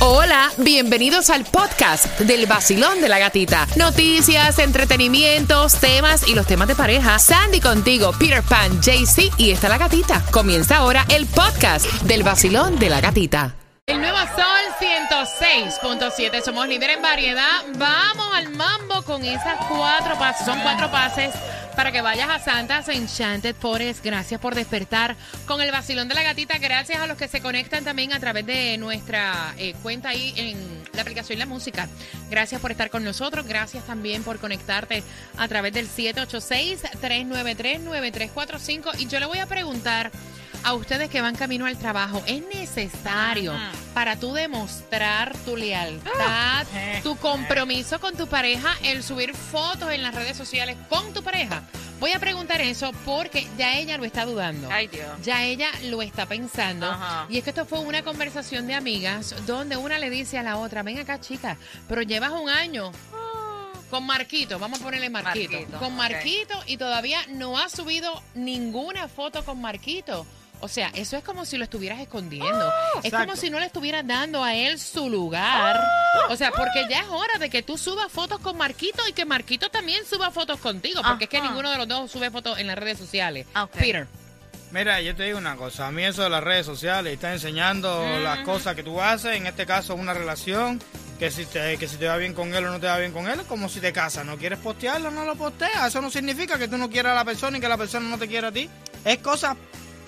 Hola, bienvenidos al podcast del vacilón de la gatita. Noticias, entretenimientos, temas y los temas de pareja. Sandy contigo, Peter Pan, JC y está la gatita. Comienza ahora el podcast del vacilón de la gatita. El nuevo Sol 106.7. Somos líderes en variedad. Vamos al mambo con esas cuatro pases. Son cuatro pases para que vayas a Santa's Enchanted Forest. Gracias por despertar con el vacilón de la gatita. Gracias a los que se conectan también a través de nuestra eh, cuenta ahí en la aplicación La Música. Gracias por estar con nosotros. Gracias también por conectarte a través del 786-393-9345. Y yo le voy a preguntar a ustedes que van camino al trabajo, ¿es necesario para tú demostrar tu lealtad, tu compromiso con tu pareja, el subir fotos en las redes sociales con tu pareja? Voy a preguntar eso porque ya ella lo está dudando. Ay, Dios. Ya ella lo está pensando. Ajá. Y es que esto fue una conversación de amigas donde una le dice a la otra, ven acá chica, pero llevas un año con Marquito, vamos a ponerle Marquito, Marquito, con. Marquito y todavía no ha subido ninguna foto con Marquito. O sea, eso es como si lo estuvieras escondiendo. es como si no le estuvieras dando a él su lugar. O sea, porque ya es hora de que tú subas fotos con Marquito y que Marquito también suba fotos contigo. Porque es que ninguno de los dos sube fotos en las redes sociales. Ah. Peter. Mira, yo te digo una cosa, a mí eso de las redes sociales, está enseñando las cosas que tú haces, en este caso una relación, que si, te, que si te va bien con él o no te va bien con él, es como si te casas, no quieres postearlo, no lo posteas, eso no significa que tú no quieras a la persona y que la persona no te quiera a ti, es cosa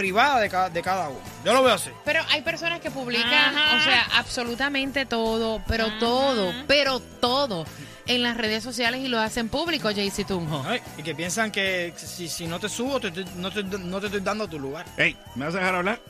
privada de cada, de cada uno, yo lo veo así. Pero hay personas que publican, o sea, absolutamente todo, pero todo, pero todo en las redes sociales y lo hacen público, Jaycee Tunjo. Ay, Y que piensan que si, si no te subo, te estoy- no, te, no te estoy dando tu lugar. Ey, ¿me vas a dejar hablar?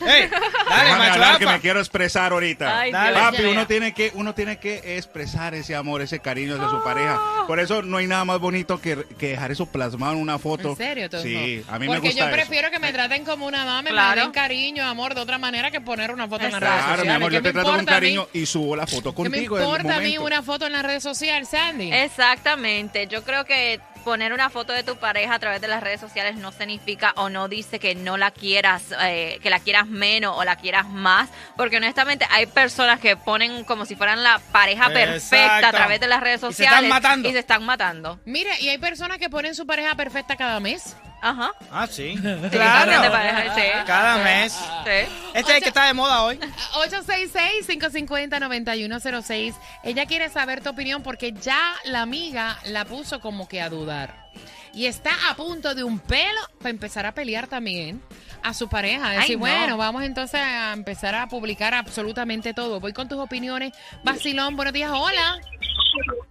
¡Ey! ¡Dale, macho hablar que me quiero expresar ahorita. Ay, Dale. Papi, Ya, uno tiene que uno tiene que expresar ese amor, ese cariño hacia su pareja. Por eso no hay nada más bonito que, que dejar eso plasmado en una foto. ¿En serio, Tunjo? Sí, a mí Porque me gusta yo prefiero eso. que me traten como una mamá, me Claro. den cariño, amor, de otra manera que poner una foto en las redes Claro, sociales. mi amor, ¿Qué yo me te trato con importa a mí? cariño y subo la foto ¿Qué me contigo en el importa a mí una foto en la red social, Sandy? Exactamente. Yo creo que poner una foto de tu pareja a través de las redes sociales no significa o no dice que no la quieras, eh, que la quieras menos o la quieras más, porque honestamente hay personas que ponen como si fueran la pareja perfecta a través de las redes Y se sociales están matando. y se están matando. Mira, y hay personas que ponen su pareja perfecta cada mes. Ajá. Ah, sí. Claro. pareja, sí. Cada mes. Sí. Este es el que está de moda hoy. 866-550-9106. Ella quiere saber tu opinión porque ya la amiga la puso como que a dudar. Y está a punto de un pelo para empezar a pelear también a su pareja. Decir, Ay, no. bueno, vamos entonces a empezar a publicar absolutamente todo. Voy con tus opiniones. Basilón, buenos días, hola.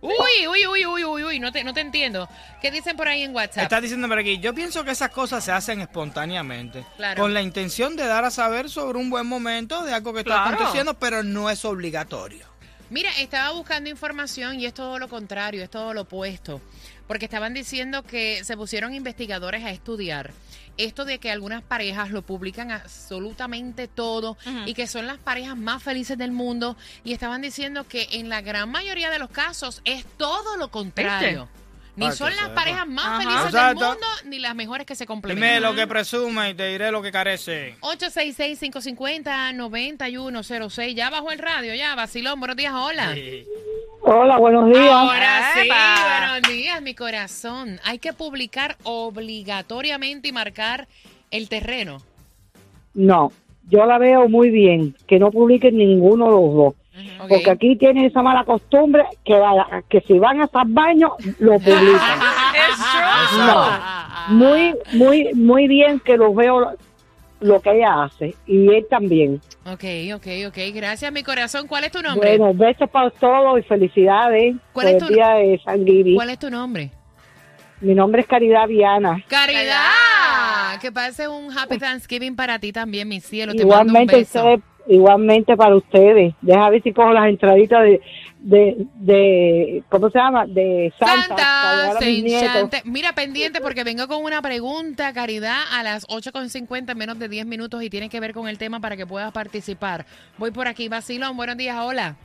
Uy, uy, uy, uy, uy, uy, no te, no te entiendo. ¿Qué dicen por ahí en WhatsApp? Estás diciendo por aquí, yo pienso que esas cosas se hacen espontáneamente. Claro. Con la intención de dar a saber sobre un buen momento de algo que está Claro. aconteciendo, pero no es obligatorio. Mira, estaba buscando información y es todo lo contrario, es todo lo opuesto. Porque estaban diciendo que se pusieron investigadores a estudiar esto de que algunas parejas lo publican absolutamente todo y que son las parejas más felices del mundo. Y estaban diciendo que en la gran mayoría de los casos es todo lo contrario. Ni son las parejas más Ajá. felices Exacto. del mundo ni las mejores que se Dime complementan. lo que presume y te diré lo que carece. 866-550-9106. Ya bajó el radio, ya. Vacilón, buenos días, hola. Hola, buenos días. Ahora sí, Epa. buenos días, mi corazón. Hay que publicar obligatoriamente y marcar el terreno. No, yo la veo muy bien, que no publiquen ninguno de los dos. Porque aquí tienen esa mala costumbre que, va- que si van a estar baños, lo publican. No, muy, muy, muy bien que lo veo lo que ella hace y él también. Ok, ok, ok. Gracias, mi corazón. ¿Cuál es tu nombre? Bueno, besos para todos y felicidades ¿Cuál por es el tu- día de San Guiri. ¿Cuál es tu nombre? Mi nombre es Caridad Viana. Caridad. Que pase un Happy Thanksgiving para ti también, mi cielo. Te mando un Igualmente beso. ustedes, igualmente para ustedes. Deja ver si cojo las entraditas de, de, de ¿cómo se llama? De Santa. Santa. Mira, pendiente porque vengo con una pregunta, Caridad, a las 8.50, en menos de 10 minutos y tiene que ver con el tema para que puedas participar. Voy por aquí, Basilón. Buenos días, hola.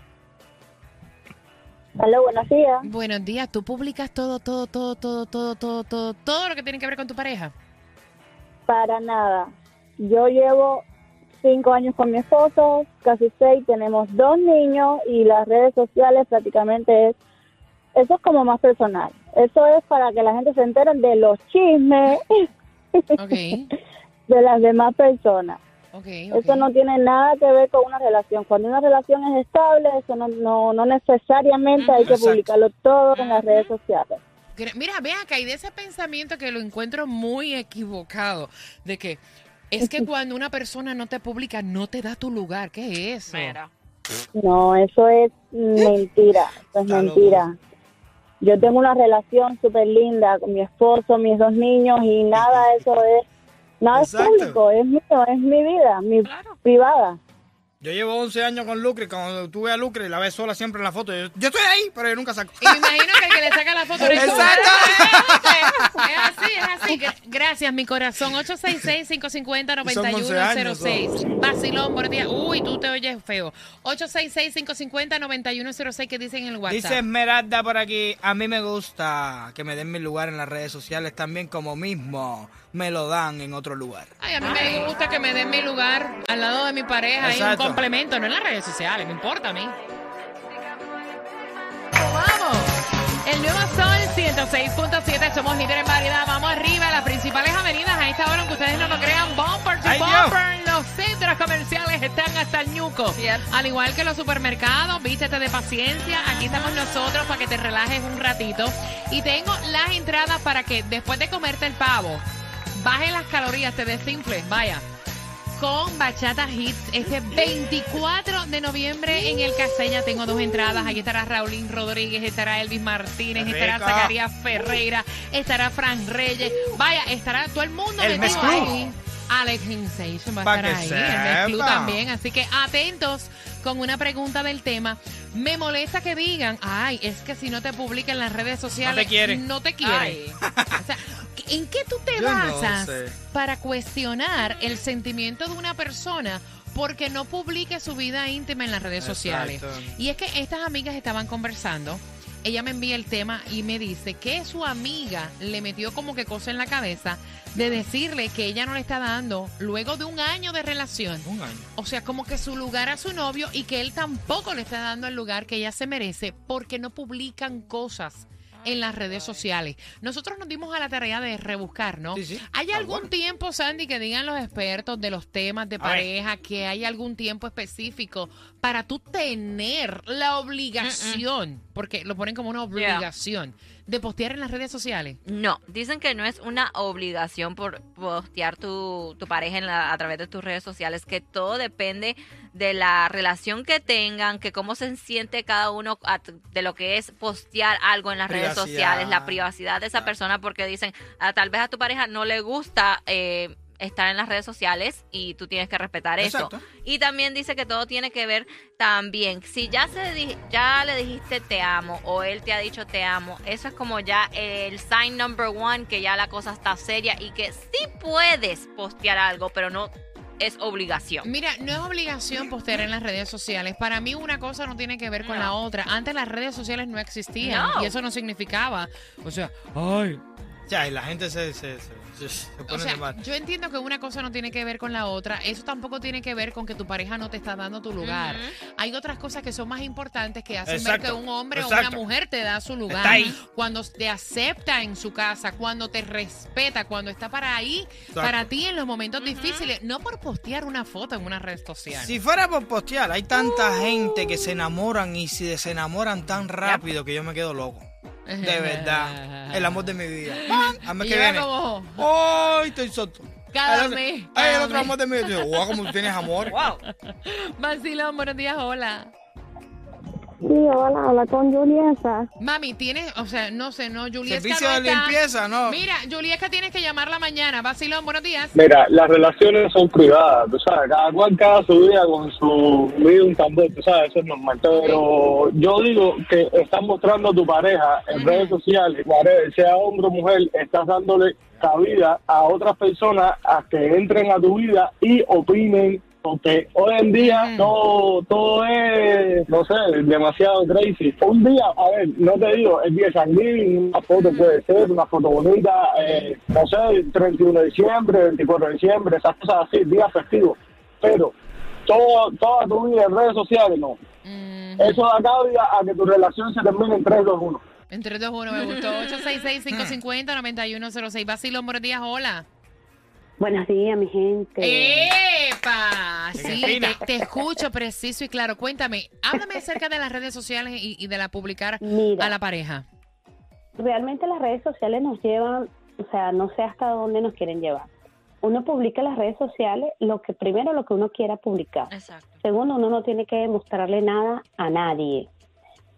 Hola, buenos días. Buenos días. ¿Tú publicas todo, todo, todo, todo, todo, todo, todo, todo lo que tiene que ver con tu pareja? Para nada. Yo llevo cinco años con mi esposo, casi seis, tenemos dos niños y las redes sociales prácticamente es, eso es como más personal. Eso es para que la gente se entere de los chismes de las demás personas. Eso no tiene nada que ver con una relación. Cuando una relación es estable, eso no, no, no necesariamente hay que Exacto. publicarlo todo en las redes sociales. Mira, ve acá, y de ese pensamiento que lo encuentro muy equivocado, de que es que cuando una persona no te publica, no te da tu lugar. ¿Qué es eso? Mira. No, eso es mentira, eso es Está mentira. Yo tengo una relación súper linda con mi esposo, mis dos niños y nada de eso es, nada es público, es mío, es mi vida, mi Claro. privada. Yo llevo 11 años con Lucre. Cuando tú ves a Lucre, la ves sola siempre en la foto. Yo, yo estoy ahí, pero yo nunca saco. Y me imagino que el que le saca la foto eres tú. Exacto. Es así, es así. Gra- Gracias, mi corazón. 866-550-9106. Vacilón, buenos días. Uy, tú te oyes feo. 866-550-9106 que dicen en el WhatsApp. Dice Esmeralda por aquí, a mí me gusta que me den mi lugar en las redes sociales también como mismo me lo dan en otro lugar. Ay, a mí me gusta que me den mi lugar al lado de mi pareja y un complemento, no en las redes sociales, me importa a mí. ¡Vamos! El nuevo Sol 106.7, somos líderes en variedad, vamos arriba, las principales avenidas a esta hora, aunque ustedes no lo crean, bumper to Ay, Dios. bumper, los centros comerciales están hasta el ñuco. Cierto. Al igual que los supermercados, vístete de paciencia, aquí estamos nosotros para que te relajes un ratito. Y tengo las entradas para que después de comerte el pavo, baje las calorías, te desinfles, vaya. Con Bachata Hits este 24 de noviembre en el Caseña tengo dos entradas. Aquí estará Raulín Rodríguez, estará Elvis Martínez, estará. Zacarías Ferreira, estará Fran Reyes. Vaya, estará todo el mundo El metido ahí. Alex Sensation va a estar ahí, el Mezclú sepa. también. Así que atentos con una pregunta del tema. Me molesta que digan, ay, es que si no te publica en las redes sociales. No te quiere. Ay. O sea, ¿en qué tú te Yo no basas sé. para cuestionar el sentimiento de una persona porque no publique su vida íntima en las redes sociales? Y es que estas amigas estaban conversando. Ella me envía el tema y me dice que su amiga le metió como que cosa en la cabeza de decirle que ella no le está dando luego de un año de relación. Un año. O sea, como que su lugar a su novio y que él tampoco le está dando el lugar que ella se merece porque no publican cosas en las redes sociales. Nosotros nos dimos a la tarea de rebuscar, ¿no? Sí, sí. ¿Hay algún bueno. tiempo, Sandy, que digan los expertos de los temas de pareja, que hay algún tiempo específico para tú tener la obligación, porque lo ponen como una obligación, de postear en las redes sociales? No, dicen que no es una obligación por postear tu, tu pareja en la- a través de tus redes sociales, que todo depende de la relación que tengan, que cómo se siente cada uno a- de lo que es postear algo en las redes sociales, la privacidad de esa persona, porque dicen, ah, tal vez a tu pareja no le gusta eh, estar en las redes sociales y tú tienes que respetar Exacto. eso. Y también dice que todo tiene que ver también, si ya se di- ya le dijiste te amo o él te ha dicho te amo, eso es como ya el sign number one que ya la cosa está seria y que sí puedes postear algo, pero no es obligación. Mira, no es obligación postear en las redes sociales. Para mí una cosa no tiene que ver con No. la otra. Antes las redes sociales no existían No. y eso no significaba, o sea, ay, Ya, y la gente se, se, se, se- se o pone de sea, mal. yo entiendo que una cosa no tiene que ver con la otra. Eso tampoco tiene que ver con que tu pareja no te está dando tu lugar. Hay otras cosas que son más importantes que hacen ver que un hombre o una mujer te da su lugar. Está ahí. Cuando te acepta en su casa, cuando te respeta, cuando está para ahí, Exacto. para ti en los momentos difíciles, no por postear una foto en una red social. Si fuera por postear, hay tanta gente que se enamoran y se desenamoran tan rápido que yo me quedo loco. De verdad. El amor de mi vida. Y que viene. como- ¡Ay, estoy soto! Cada Ay, el otro- mes, Ay, el otro mes. amor de mi vida. Wow, como tú tienes amor. Wow. Vacilón, buenos días, hola. Sí, hola, habla con Julieta. Mami, tienes, o sea, no sé, no, Juliesca Servicio no de está. limpieza, no. Mira, Juliesca tienes que llamarla mañana. Vacilón, buenos días. Mira, las relaciones son privadas, tú sabes, cada cual cada su vida con su vida un tambor, tú sabes, eso es normal. Pero yo digo que estás mostrando a tu pareja en redes sociales, sea hombre o mujer, estás dándole cabida a otras personas a que entren a tu vida y opinen. Porque hoy en día todo, todo es, no sé, demasiado crazy. Un día, a ver, no te digo, el día de San una foto puede ser, una foto bonita, eh, no sé, 31 de diciembre, 24 de diciembre, esas cosas así, días festivos. pero todo, toda tu vida en redes sociales, no. Mm, Eso da cabida a que tu relación se termine en 3, 2, 1. en 3, 2, 1 me gustó. 866-550-9106. Basilón, buenos días, hola. Buenos días, mi gente. ¡Epa! Sí, te, te escucho preciso y claro. Cuéntame, háblame acerca de las redes sociales y, y de la publicar Mira. a la pareja. Realmente las redes sociales nos llevan, o sea, no sé hasta dónde nos quieren llevar. Uno publica en las redes sociales lo que primero lo que uno quiera publicar. Exacto. Segundo, uno no tiene que mostrarle nada a nadie.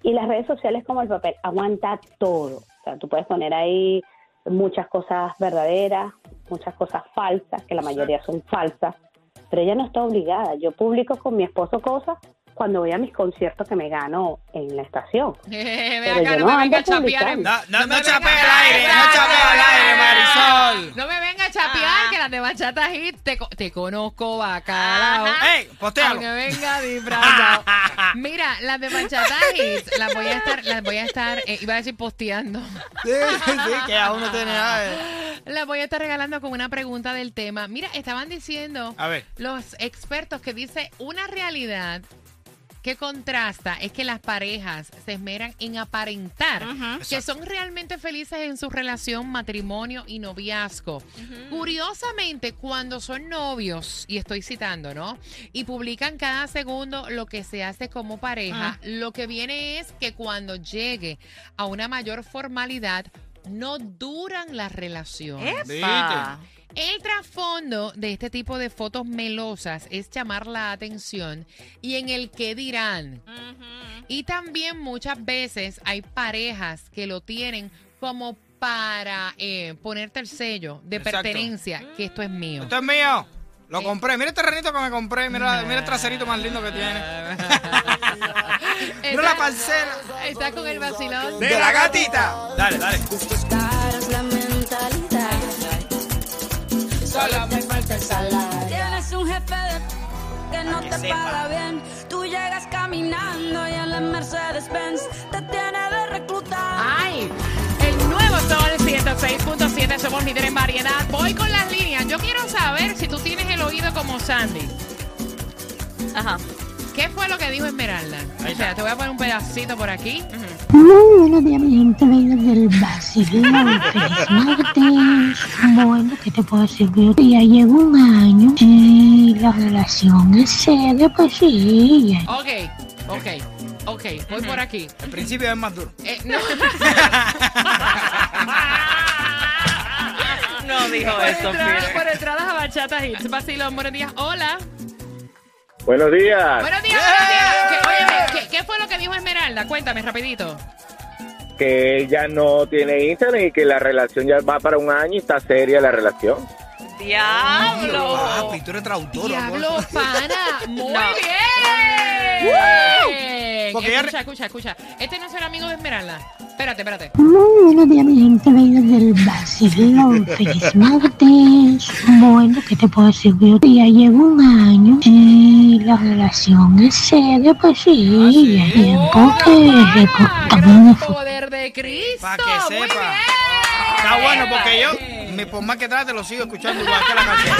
Y las redes sociales como el papel, aguanta todo. O sea, tú puedes poner ahí muchas cosas verdaderas, muchas cosas falsas, que la mayoría son falsas, pero ella no está obligada. Yo publico con mi esposo cosas cuando voy a mis conciertos que me gano en la estación. Pero acá, yo no no me venga a chapear. No, no, no me chapea al aire, no chapea al aire, Marisol. No me venga a chapear, Ah. que las de bachata hit te, co- te conozco bacalao. ¡Ey, postéalo! Aunque venga disfrazado. Mira, las de bachata hit las voy a estar, las voy a estar, eh, iba a decir posteando. Sí, sí, que aún no tiene nada Las voy a estar regalando con una pregunta del tema. Mira, estaban diciendo A ver. los expertos que dice una realidad que contrasta es que las parejas se esmeran en aparentar que son realmente felices en su relación, matrimonio y noviazgo. Curiosamente, cuando son novios, y estoy citando, ¿no? Y publican cada segundo lo que se hace como pareja, lo que viene es que cuando llegue a una mayor formalidad, no duran las relaciones. ¡Epa! El trasfondo de este tipo de fotos melosas es llamar la atención y en el que dirán. Y también muchas veces hay parejas que lo tienen como para eh, ponerte el sello de Exacto. pertenencia, que esto es mío. Esto es mío. Lo compré. Mira el terrenito que me compré. Mira, mira el traserito más lindo que tiene. Mira la parcela. Está con el vacilón. De la gatita. Dale, dale. Tienes un jefe de que no que te sepa. paga bien. Tú llegas caminando y en la Mercedes-Benz te tiene de reclutar. ¡Ay! El nuevo Sol 106.7, somos líderes en variedad. Voy con las líneas. Yo quiero saber si tú tienes el oído como Sandy. Ajá. ¿Qué fue lo que dijo Esmeralda? O sea, te voy a poner un pedacito por aquí. Muy buenos días, mi gente bella del vacilón. Feliz martes. Bueno, ¿qué te puedo decir? Ya llevo un año y la relación es seria, pues sí. ya Ok, ok, ok. Voy por aquí. El principio es más duro. Eh, no. No dijo por, eso, entradas, Peter. por entradas a Bachata Hits. Vacilón, buenos días. Hola. Buenos días. Buenos días, buenos días. ¿Qué, óyeme, ¿qué, qué fue lo que dijo Esmeralda? Cuéntame rapidito. Que ella no tiene internet y que la relación ya va para un año y está seria la relación. ¡Diablo! Papi, tú eres traductor. Diablo, pana. Muy No. bien. Porque ella escucha, escucha, escucha. Este no es el amigo de Esmeralda. Espérate, espérate. Muy buenos días, mi gente bella del vacilón. Feliz martes. Bueno, ¿qué te puedo decir? Yo ya llevo un año y la relación es seria, pues sí. Ya es tiempo que reportamos Gran poder de Cristo. Para que Muy sepa. bien. Está bueno porque yo, me- por más que trate, lo sigo escuchando igual que la canción.